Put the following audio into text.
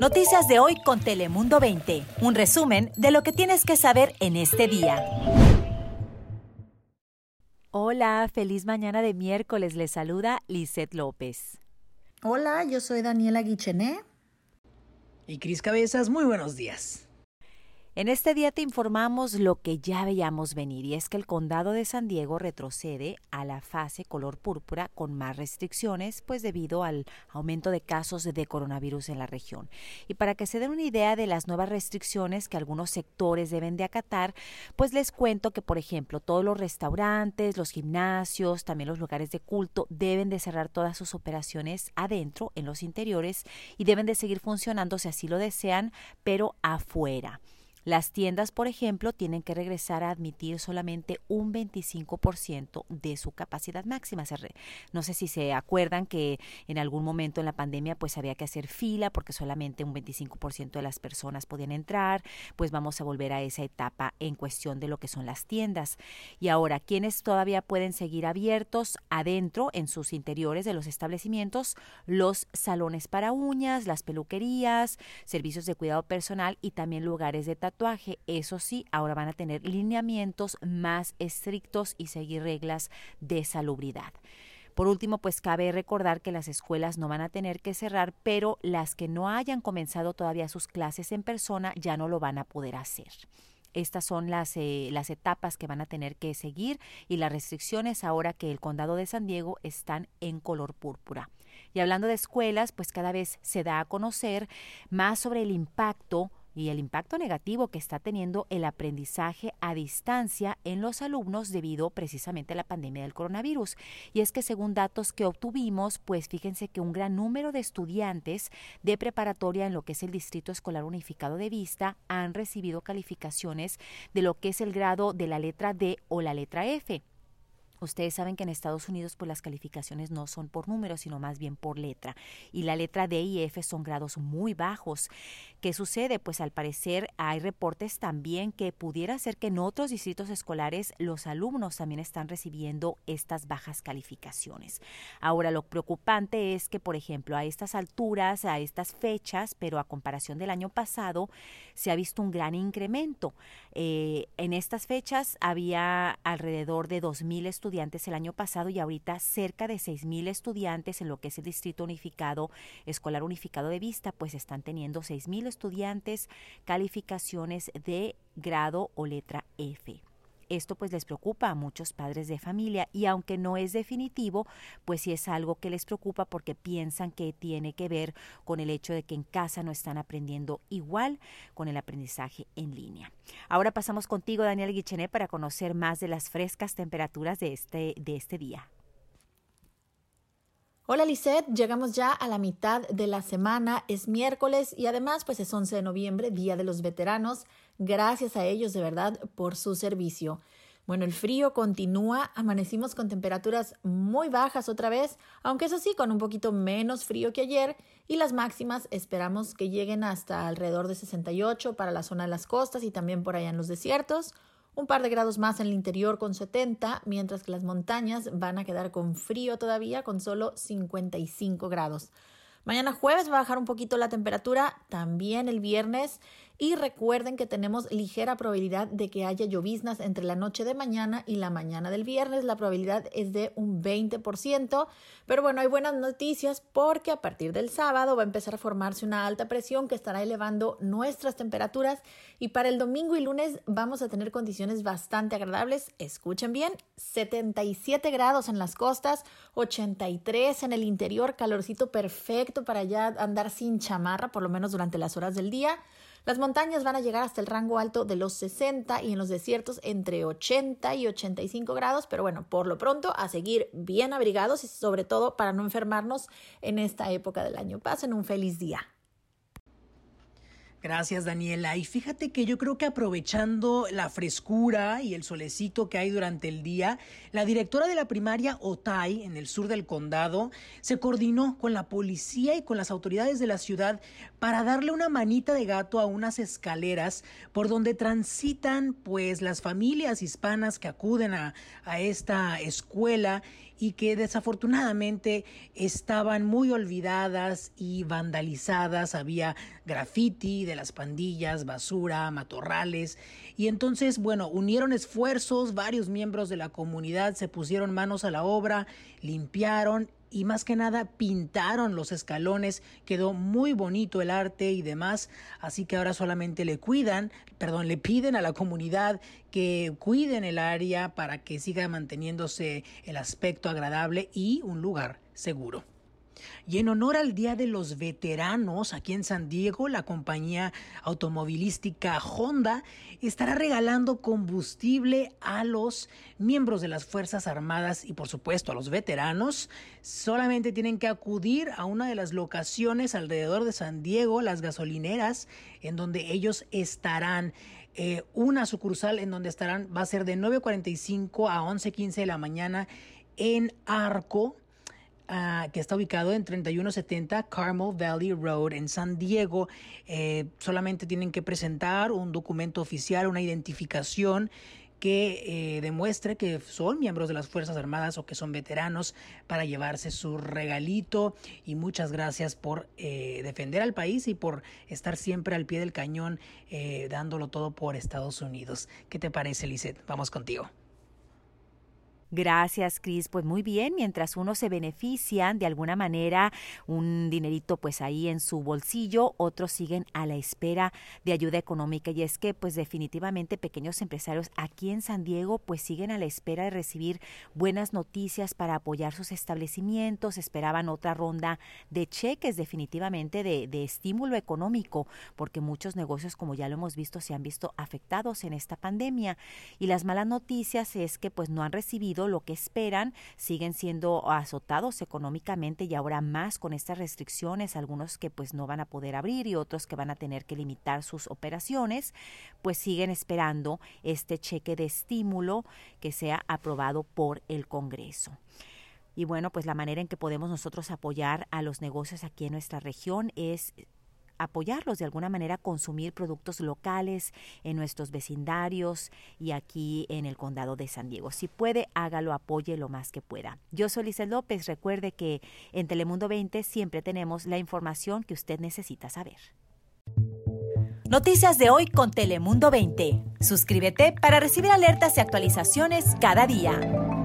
Noticias de hoy con Telemundo 20. Un resumen de lo que tienes que saber en este día. Hola, feliz mañana de miércoles. Les saluda Lisette López. Hola, yo soy Daniela Guichené. Y Cris Cabezas, muy buenos días. En este día te informamos lo que ya veíamos venir y es que el condado de San Diego retrocede a la fase color púrpura con más restricciones pues debido al aumento de casos de coronavirus en la región. Y para que se den una idea de las nuevas restricciones que algunos sectores deben de acatar, pues les cuento que por ejemplo todos los restaurantes, los gimnasios, también los lugares de culto deben de cerrar todas sus operaciones adentro en los interiores y deben de seguir funcionando si así lo desean, pero afuera. Las tiendas, por ejemplo, tienen que regresar a admitir solamente un 25% de su capacidad máxima. No sé si se acuerdan que en algún momento en la pandemia pues había que hacer fila porque solamente un 25% de las personas podían entrar, pues vamos a volver a esa etapa en cuestión de lo que son las tiendas. Y ahora, ¿quiénes todavía pueden seguir abiertos adentro en sus interiores de los establecimientos? Los salones para uñas, las peluquerías, servicios de cuidado personal y también lugares de tatuaje eso sí, ahora van a tener lineamientos más estrictos y seguir reglas de salubridad. Por último, pues cabe recordar que las escuelas no van a tener que cerrar, pero las que no hayan comenzado todavía sus clases en persona ya no lo van a poder hacer. Estas son las, eh, las etapas que van a tener que seguir y las restricciones ahora que el condado de San Diego están en color púrpura. Y hablando de escuelas, pues cada vez se da a conocer más sobre el impacto y el impacto negativo que está teniendo el aprendizaje a distancia en los alumnos debido precisamente a la pandemia del coronavirus. Y es que según datos que obtuvimos, pues fíjense que un gran número de estudiantes de preparatoria en lo que es el Distrito Escolar Unificado de Vista han recibido calificaciones de lo que es el grado de la letra D o la letra F. Ustedes saben que en Estados Unidos pues las calificaciones no son por números, sino más bien por letra. Y la letra D y F son grados muy bajos. ¿Qué sucede? Pues al parecer hay reportes también que pudiera ser que en otros distritos escolares los alumnos también están recibiendo estas bajas calificaciones. Ahora, lo preocupante es que, por ejemplo, a estas alturas, a estas fechas, pero a comparación del año pasado, se ha visto un gran incremento. Eh, en estas fechas había alrededor de 2.000 estudiantes estudiantes el año pasado y ahorita cerca de 6.000 estudiantes en lo que es el Distrito Unificado, Escolar Unificado de Vista, pues están teniendo 6.000 estudiantes calificaciones de grado o letra F. Esto pues les preocupa a muchos padres de familia y aunque no es definitivo, pues sí es algo que les preocupa porque piensan que tiene que ver con el hecho de que en casa no están aprendiendo igual con el aprendizaje en línea. Ahora pasamos contigo, Daniel Guichené, para conocer más de las frescas temperaturas de este, de este día. Hola Lisette, llegamos ya a la mitad de la semana, es miércoles y además pues es 11 de noviembre, Día de los Veteranos. Gracias a ellos de verdad por su servicio. Bueno, el frío continúa, amanecimos con temperaturas muy bajas otra vez, aunque eso sí, con un poquito menos frío que ayer, y las máximas esperamos que lleguen hasta alrededor de 68 para la zona de las costas y también por allá en los desiertos un par de grados más en el interior con 70, mientras que las montañas van a quedar con frío todavía con solo 55 grados. Mañana jueves va a bajar un poquito la temperatura, también el viernes y recuerden que tenemos ligera probabilidad de que haya lloviznas entre la noche de mañana y la mañana del viernes. La probabilidad es de un 20%. Pero bueno, hay buenas noticias porque a partir del sábado va a empezar a formarse una alta presión que estará elevando nuestras temperaturas. Y para el domingo y lunes vamos a tener condiciones bastante agradables. Escuchen bien, 77 grados en las costas, 83 en el interior, calorcito perfecto para ya andar sin chamarra, por lo menos durante las horas del día. Las montañas van a llegar hasta el rango alto de los 60 y en los desiertos entre 80 y 85 grados, pero bueno, por lo pronto a seguir bien abrigados y sobre todo para no enfermarnos en esta época del año. Pasen un feliz día. Gracias, Daniela. Y fíjate que yo creo que aprovechando la frescura y el solecito que hay durante el día, la directora de la primaria Otay, en el sur del condado, se coordinó con la policía y con las autoridades de la ciudad para darle una manita de gato a unas escaleras por donde transitan pues las familias hispanas que acuden a, a esta escuela y que desafortunadamente estaban muy olvidadas y vandalizadas. Había graffiti de las pandillas, basura, matorrales. Y entonces, bueno, unieron esfuerzos, varios miembros de la comunidad se pusieron manos a la obra, limpiaron y más que nada pintaron los escalones, quedó muy bonito el arte y demás, así que ahora solamente le cuidan, perdón, le piden a la comunidad que cuiden el área para que siga manteniéndose el aspecto agradable y un lugar seguro. Y en honor al Día de los Veteranos, aquí en San Diego, la compañía automovilística Honda estará regalando combustible a los miembros de las Fuerzas Armadas y por supuesto a los veteranos. Solamente tienen que acudir a una de las locaciones alrededor de San Diego, las gasolineras, en donde ellos estarán. Eh, una sucursal en donde estarán va a ser de 9.45 a 11.15 de la mañana en Arco Ah, que está ubicado en 3170 Carmel Valley Road en San Diego. Eh, solamente tienen que presentar un documento oficial, una identificación que eh, demuestre que son miembros de las Fuerzas Armadas o que son veteranos para llevarse su regalito. Y muchas gracias por eh, defender al país y por estar siempre al pie del cañón dándolo todo por Estados Unidos. ¿Qué te parece, Lizeth? Vamos contigo. Gracias, Cris. Pues muy bien, mientras unos se benefician de alguna manera un dinerito pues ahí en su bolsillo, otros siguen a la espera de ayuda económica. Y es que pues definitivamente pequeños empresarios aquí en San Diego pues siguen a la espera de recibir buenas noticias para apoyar sus establecimientos, esperaban otra ronda de cheques definitivamente de, de estímulo económico porque muchos negocios como ya lo hemos visto se han visto afectados en esta pandemia. Y las malas noticias es que pues no han recibido lo que esperan, siguen siendo azotados económicamente y ahora más con estas restricciones, algunos que pues no van a poder abrir y otros que van a tener que limitar sus operaciones, pues siguen esperando este cheque de estímulo que sea aprobado por el Congreso. Y bueno, pues la manera en que podemos nosotros apoyar a los negocios aquí en nuestra región es apoyarlos de alguna manera, consumir productos locales en nuestros vecindarios y aquí en el condado de San Diego. Si puede, hágalo, apoye lo más que pueda. Yo soy Lisa López. Recuerde que en Telemundo 20 siempre tenemos la información que usted necesita saber. Noticias de hoy con Telemundo 20. Suscríbete para recibir alertas y actualizaciones cada día.